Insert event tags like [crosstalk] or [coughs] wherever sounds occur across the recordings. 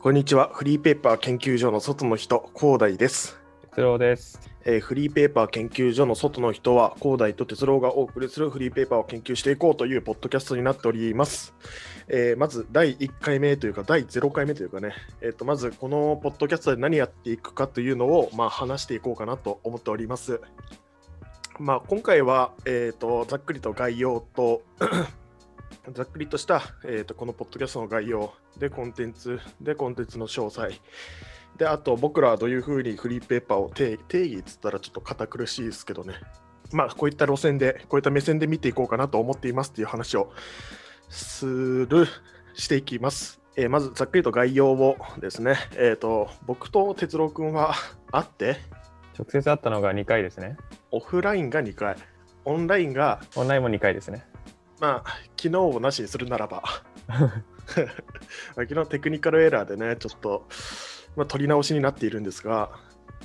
こんにちは。フリーペーパー研究所の外の人、広大です。哲郎です。えーフリーペーパー研究所の外の人は、広大と哲郎がお送りするフリーペーパーを研究していこうというポッドキャストになっております。えーまず、第1回目というか、第0回目というかね、えーとまず、このポッドキャストで何やっていくかというのを、まあ、話していこうかなと思っております。まあ、今回は、えーと、ざっくりと概要と、ざっくりとした、えー、とこのポッドキャストの概要でコンテンツでコンテンツの詳細であと僕らはどういうふうにフリーペーパーを定定義っつったらちょっと堅苦しいですけどねまあこういった路線でこういった目線で見ていこうかなと思っていますっていう話をするしていきます、えーまずざっくりと概要をですねえっ、と僕と哲郎君は会って直接会ったのが2回ですね。オフラインが2回オンラインがオンラインも2回ですね。まあ、昨日をなしにするならば、[laughs] 昨日テクニカルエラーでね、ちょっと、まあ、取り直しになっているんですが、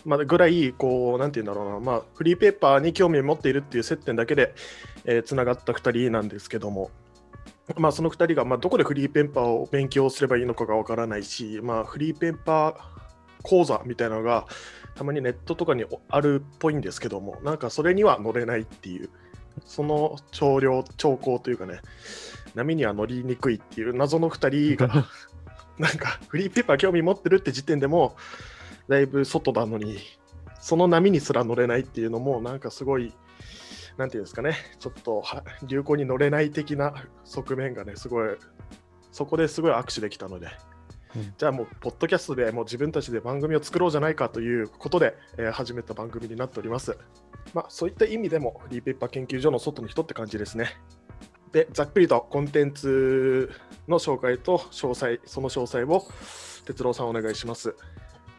まあ、ぐらい、こう、なんて言うんだろうな、まあ、フリーペーパーに興味を持っているっていう接点だけで、えつながった2人なんですけども、まあ、その2人が、まあ、どこでフリーペーパーを勉強すればいいのかがわからないし、まあ、フリーペーパー講座みたいなのが、たまにネットとかにあるっぽいんですけども、なんかそれには乗れないっていう、その潮量、兆候というかね、波には乗りにくいっていう謎の2人が、[laughs] なんかフリーペーパー興味持ってるって時点でも、だいぶ外なのに、その波にすら乗れないっていうのも、なんかすごい、なんていうんですかね、ちょっとは流行に乗れない的な側面がね、すごい、そこですごい握手できたので、うんじゃあもう、ポッドキャストでもう自分たちで番組を作ろうじゃないかということで、えー始めた番組になっております。まあ、そういった意味でも、フリーペーパー研究所の外の人って感じですね。で、ざっくりとコンテンツの紹介と詳細、その詳細を、哲郎さんお願いします。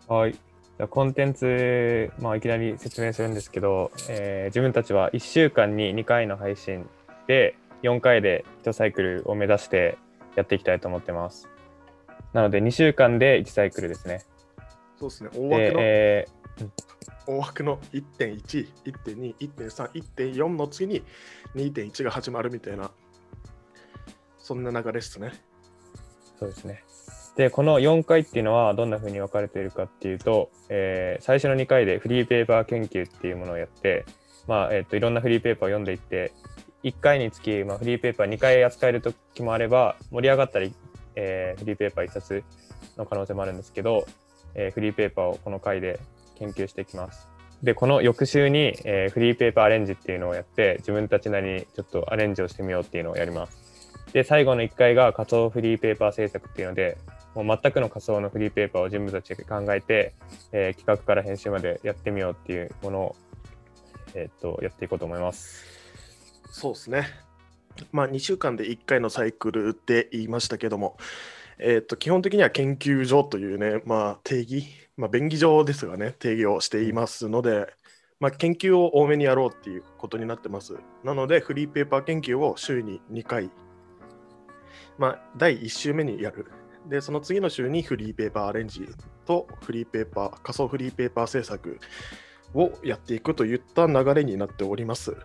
はい。じゃあコンテンツ、まあ、いきなり説明するんですけど、えー自分たちは1週間に2回の配信で4回で1サイクルを目指してやっていきたいと思ってます。なので2週間で1サイクルですね。そうですね、大枠で、の、え大枠の1.1、1.2、1.3、1.4の次に2.1が始まるみたいな、そんな流れですね。ーそうですね。で、この4回っていうのはどんな風に分かれているかっていうと、えー最初の2回でフリーペーパー研究っていうものをやって、まあえっといろんなフリーペーパーを読んでいって1回につき、まあ、フリーペーパー2回扱える時もあれば盛り上がったり、えーフリーペーパー1冊の可能性もあるんですけど、えーフリーペーパーをこの回で研究していきます。でこの翌週に、えーフリーペーパーアレンジっていうのをやって自分たちなりにちょっとアレンジをしてみようっていうのをやります。で最後の1回が仮想フリーペーパー制作っていうのでもう全くの仮想のフリーペーパーを自分たちで考えて、えー企画から編集までやってみようっていうものを、えーっとやっていこうと思います。そうですね。まあ、2週間で1回のサイクルって言いましたけども、えー、と基本的には研究所というね、まあ、定義、まあ、便宜上ですがね、定義をしていますので、まあ、研究を多めにやろうっていうことになってます。なので、フリーペーパー研究を週に2回、まあ、第1週目にやる。で、その次の週にフリーペーパーアレンジとフリーペーパー、仮想フリーペーパー制作をやっていくといった流れになっております。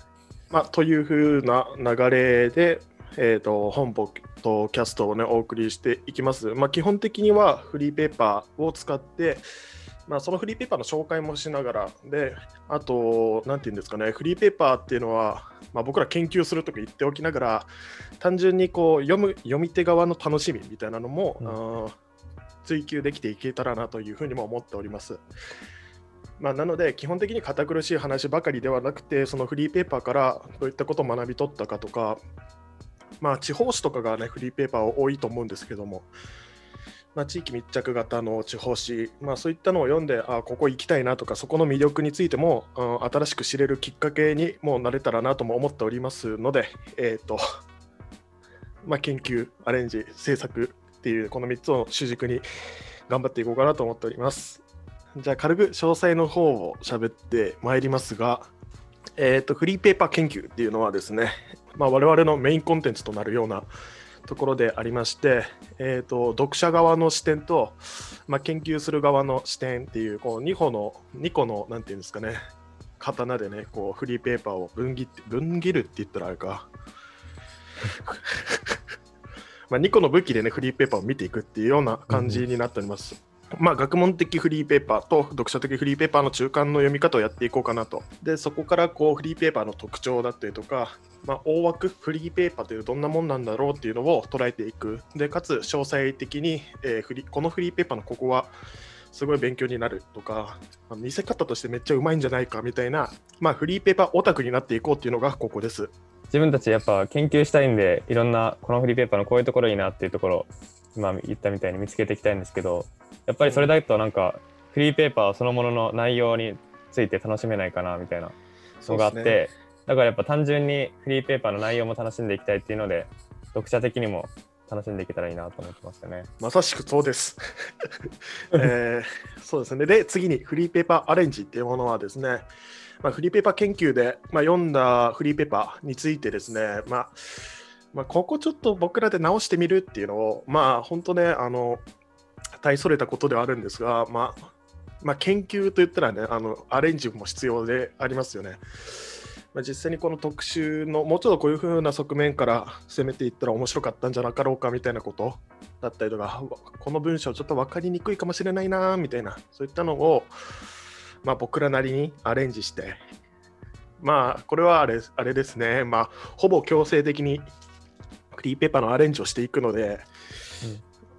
まあ、というふうな流れで、えー、と本ポッドキャストを、ね、お送りしていきます。まあ、基本的にはフリーペーパーを使って、まあ、そのフリーペーパーの紹介もしながら、で、あと、なんていうんですかね、フリーペーパーっていうのは、まあ、僕ら研究するとか言っておきながら、単純にこう読む読み手側の楽しみみたいなのも、うん追求できていけたらなというふうにも思っております。まあ、なので、基本的に堅苦しい話ばかりではなくて、そのフリーペーパーからどういったことを学び取ったかとか、まあ、地方紙とかがね、フリーペーパー多いと思うんですけども、まあ、地域密着型の地方紙、まあ、そういったのを読んで、あここ行きたいなとか、そこの魅力についても、うん新しく知れるきっかけにもなれたらなとも思っておりますので、えっ、と、[laughs] まあ、研究、アレンジ、制作っていう、この3つを主軸に頑張っていこうかなと思っております。じゃあ、軽く詳細の方を喋ってまいりますが、えっ、と、フリーペーパー研究っていうのはですね、まあ、我々のメインコンテンツとなるようなところでありまして、えー、と読者側の視点と、まあ、研究する側の視点っていうこう2個の2個のなんていうんですかね刀でねこうフリーペーパーを分切って分切るって言ったらあれか [laughs] まあ、2個の武器でね、フリーペーパーを見ていくっていうような感じになっております。まあ、学問的フリーペーパーと読書的フリーペーパーの中間の読み方をやっていこうかなと。で、そこからこうフリーペーパーの特徴だったりとか、まあ、大枠フリーペーパーというどんなもんなんだろうっていうのを捉えていく。で、かつ詳細的に、えーフリこのフリーペーパーのここはすごい勉強になるとか、まあ見せ方としてめっちゃうまいんじゃないかみたいな、まあ、フリーペーパーオタクになっていこうっていうのがここです。自分たちやっぱ研究したいんでいろんなこのフリーペーパーのこういうところいいなっていうところ今言ったみたいに見つけていきたいんですけどやっぱりそれだとなんかフリーペーパーそのものの内容について楽しめないかなみたいなのがあって、ねだからやっぱ単純にフリーペーパーの内容も楽しんでいきたいっていうので読者的にも楽しんでいけたらいいなと思ってますよね。まさしくそうです。[laughs] えーそうですね。で、次にフリーペーパーアレンジっていうものはですね、まあ、フリーペーパー研究で、まあ、読んだフリーペーパーについてですね、まあ、まあ、ここちょっと僕らで直してみるっていうのを、まあ、本当ね、あの、大それたことではあるんですが、まあ、まあ、研究と言ったらね、あの、アレンジも必要でありますよね。まあ、実際にこの特集のもうちょっとこういう風な側面から攻めていったら面白かったんじゃなかろうかみたいなことだったりとか、この文章ちょっと分かりにくいかもしれないなみたいな、そういったのを、まあ、僕らなりにアレンジして、まあ、これはあれあれですね、まあ、ほぼ強制的にフリーペーパーのアレンジをしていくので、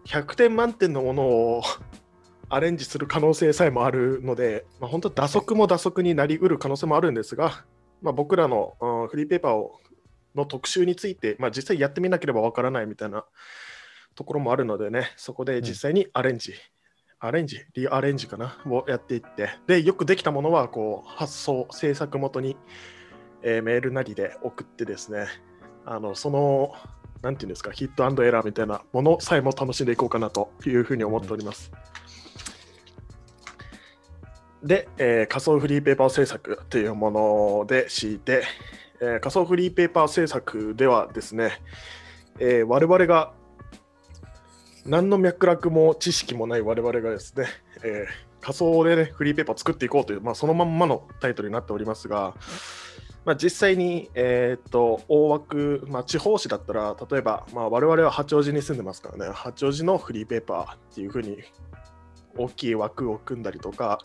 100点満点のものを [laughs] アレンジする可能性さえもあるので、まあ、本当、打足も打足になりうる可能性もあるんですが、まあ、僕らの、うんフリーペーパーをの特集について、まあ、実際やってみなければわからないみたいなところもあるのでね、そこで実際にアレンジ、アレンジ、リアレンジかな、をやっていって、で、よくできたものはこう発想、制作元に、えーメールなりで送ってですね、あのその、なんていうんですか、ヒットエラーみたいなものさえも楽しんでいこうかなというふうに思っております。で、えー仮想フリーペーパー制作というもので敷いて、えー仮想フリーペーパー制作ではですね、えー我々が何の脈絡も知識もない我々がですね、えー仮想で、ね、フリーペーパー作っていこうという、まあ、そのまんまのタイトルになっておりますが、まあ、実際に、えーっと大枠、まあ、地方紙だったら、例えば、まあ、我々は八王子に住んでますからね、八王子のフリーペーパーっていうふうに大きい枠を組んだりとか、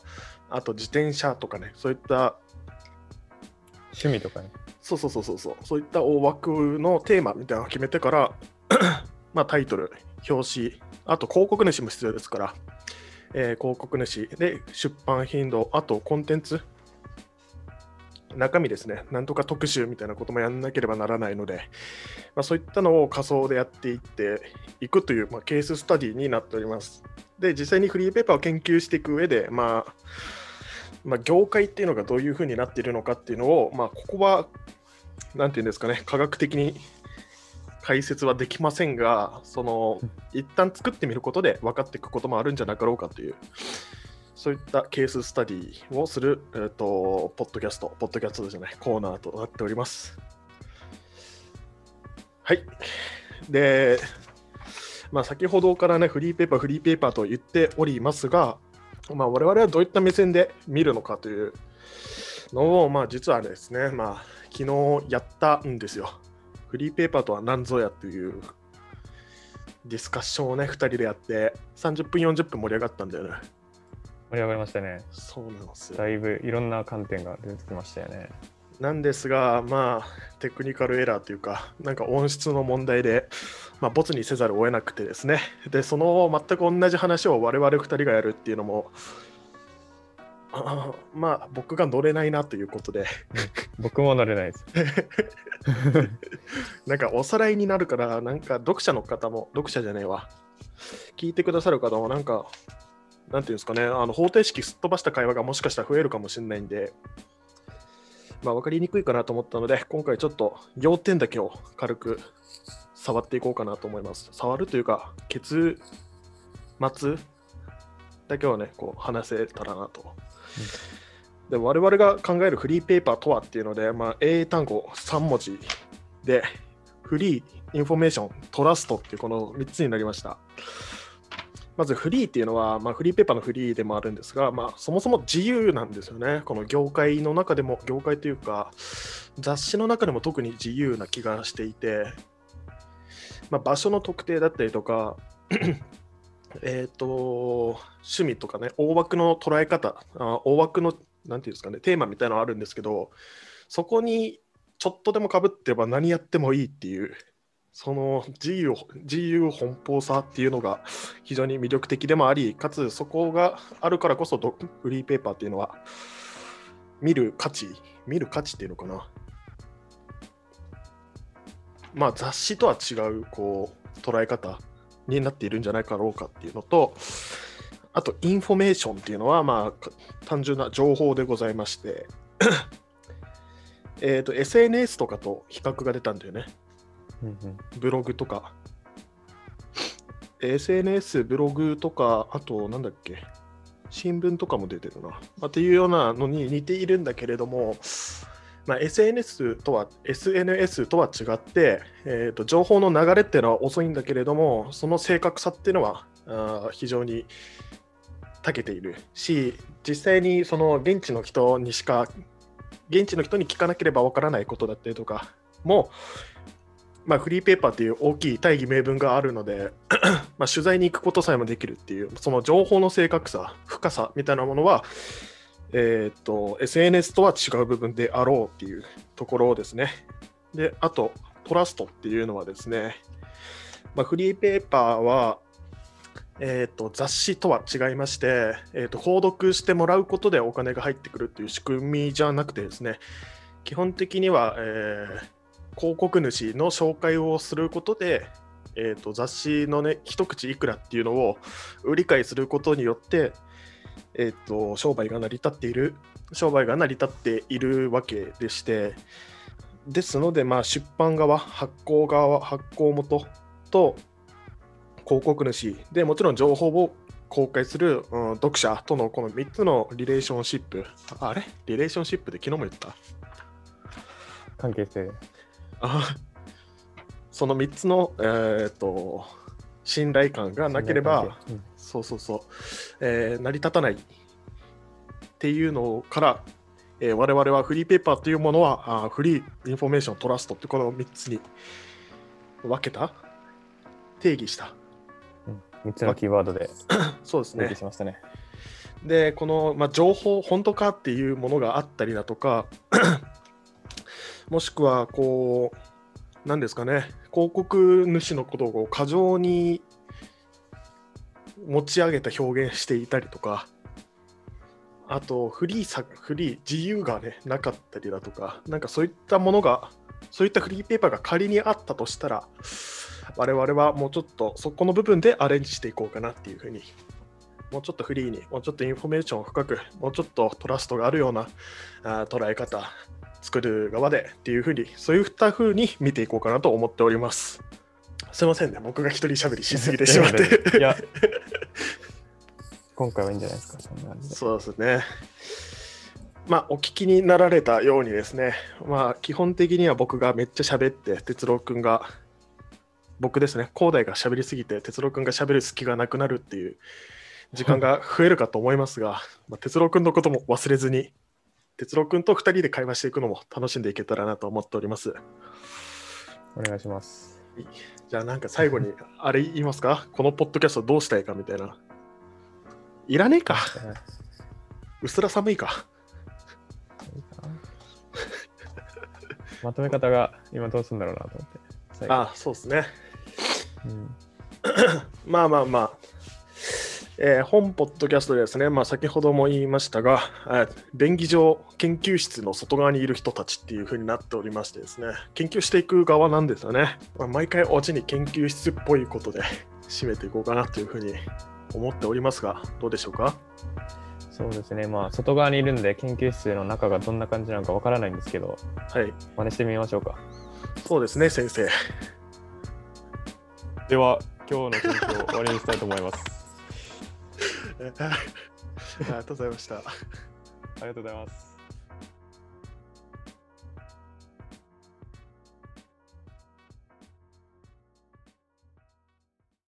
あと自転車とかね、そういった、趣味とかね。そうそうそうそうそう、そういった大枠のテーマみたいなのを決めてから、[clears throat] まあ、タイトル、表紙、あと広告主も必要ですから、えー広告主で出版頻度、あとコンテンツ、中身ですね、なんとか特集みたいなこともやんなければならないので、まあ、そういったのを仮想でやっていっていくという、まあ、ケーススタディになっております。で、実際にフリーペーパーを研究していく上で、まあ、まあ、業界っていうのがどういうふうになっているのかっていうのを、まあ、ここは、なんていうんですかね、科学的に解説はできませんが、その、一旦作ってみることで分かっていくこともあるんじゃなかろうかという、そういったケーススタディをする、えー、とポッドキャスト、ポッドキャストじゃない、コーナーとなっております。はい。で、まあ、先ほどからね、フリーペーパー、フリーペーパーと言っておりますが、まあ、我々はどういった目線で見るのかというのを、まあ、実はですね、まあ、昨日やったんですよ。フリーペーパーとは何ぞやというディスカッションをね、2人でやって、30分、40分盛り上がったんだよね。盛り上がりましたね。そうなんですよ。だいぶいろんな観点が出てきましたよね。なんですが、まあ、テクニカルエラーというか、なんか音質の問題で、まあ、ボツにせざるを得なくてですね、で、その全く同じ話を我々2人がやるっていうのも、あまあ、僕が乗れないなということで、僕も乗れないです。[laughs] なんかおさらいになるから、なんか読者の方も、読者じゃねえわ、聞いてくださる方も、なんか、なんていうんですかね、あの方程式すっ飛ばした会話がもしかしたら増えるかもしれないんで、まあ、分かりにくいかなと思ったので、今回ちょっと要点だけを軽く触っていこうかなと思います。触るというか、結末だけをね、こう話せたらなと。で我々が考えるフリーペーパーとはっていうので、まあ、英単語3文字で、フリー、インフォメーション、トラストっていうこの3つになりました。まずフリーっていうのは、まあ、フリーペーパーのフリーでもあるんですが、まあ、そもそも自由なんですよね。この業界の中でも、業界というか、雑誌の中でも特に自由な気がしていて、まあ、場所の特定だったりとか、[clears throat] えっと、趣味とかね、大枠の捉え方、あ大枠の、なんていうんですかね、テーマみたいなのあるんですけど、そこにちょっとでもかぶってれば何やってもいいっていう、その自由自由奔放さっていうのが非常に魅力的でもあり、かつそこがあるからこそドフリーペーパーっていうのは見る価値、見る価値っていうのかな。まあ雑誌とは違うこう捉え方になっているんじゃないかろうかっていうのと、あとインフォメーションっていうのはまあ単純な情報でございましてえっと SNS とかと比較が出たんだよね。ブログとか。SNS、ブログとか、あと、なんだっけ、新聞とかも出てるな。まあ、っていうようなのに似ているんだけれども、まあ、SNS とは SNS とは違って、えーと、情報の流れっていうのは遅いんだけれども、その正確さっていうのはあ非常に長けているし、実際にその現地の人にしか、現地の人に聞かなければわからないことだったりとかも、まあ、フリーペーパーっていう大きい大義名分があるので、[coughs] まあ、取材に行くことさえもできるっていう、その情報の正確さ、深さみたいなものは、えーっと、SNS とは違う部分であろうっていうところですね。で、あと、トラストっていうのはですね、まあ、フリーペーパーは、えーっと雑誌とは違いまして、えーっと購読してもらうことでお金が入ってくるっていう仕組みじゃなくてですね、基本的には、えー広告主の紹介をすることで、えー、と雑誌のね一口いくらっていうのを理解することによって、えー、と商売が成り立っている商売が成り立っているわけでしてですので、まあ、出版側発行側発行元と広告主でもちろん情報を公開する、うん読者とのこの3つのリレーションシップ。あれ？リレーションシップで昨日も言った。関係性。あ [laughs] その3つの、えー、と信頼感がなければ、うん。そうそうそう、えー成り立たないっていうのから、えー我々はフリーペーパーというものはあーフリーインフォメーショントラストってこの3つに分けた定義した。うん、3つのキーワードで [laughs] そうですね。しましたね。でこの、まあ、情報本当かっていうものがあったりだとかもしくはこう何ですかね広告主のことを過剰に持ち上げた表現していたりとかあとフリーさフリー自由がねなかったりだとかなんかそういったものがそういったフリーペーパーが仮にあったとしたら我々はもうちょっとそこの部分でアレンジしていこうかなっていうふうにもうちょっとフリーに、もうちょっとインフォメーションを深く、もうちょっとトラストがあるようなあ捉え方、作る側でっていうふうに、そういったふうに見ていこうかなと思っております。すいませんね、僕が一人喋りしすぎてしまって。いや、[laughs] 今回はいいんじゃないですか、そんな感じで。そうですね。まあ、お聞きになられたようにですね、まあ、基本的には僕がめっちゃ喋って、哲郎くんが、僕ですね、広大が喋りすぎて、哲郎くんが喋る隙がなくなるっていう時間が増えるかと思いますが、まあ、哲郎くんのことも忘れずに、哲郎くんと2人で会話していくのも楽しんでいけたらなと思っております。お願いします。じゃあなんか最後に、あれ言いますか？このポッドキャストどうしたいかみたいな。いらねえか。うすら寒いか。まとめ方が今どうするんだろうなと思って。最後あそうですね。うん [coughs] まあまあまあ、えー本ポッドキャストでですね、まあ、先ほども言いましたが、えー便宜上研究室の外側にいる人たちっていう風になっておりましてですね、研究していく側なんですよね。まあ、毎回オチに研究室っぽいことで [laughs] 締めていこうかなという風に思っておりますが、どうでしょうか？そうですね、まあ、外側にいるんで、研究室の中がどんな感じなのかわからないんですけど、はい、真似してみましょうか。そうですね、先生。では、今日の研究を終わりにしたいと思います。[laughs] ありがとうございました。ありがとうございます。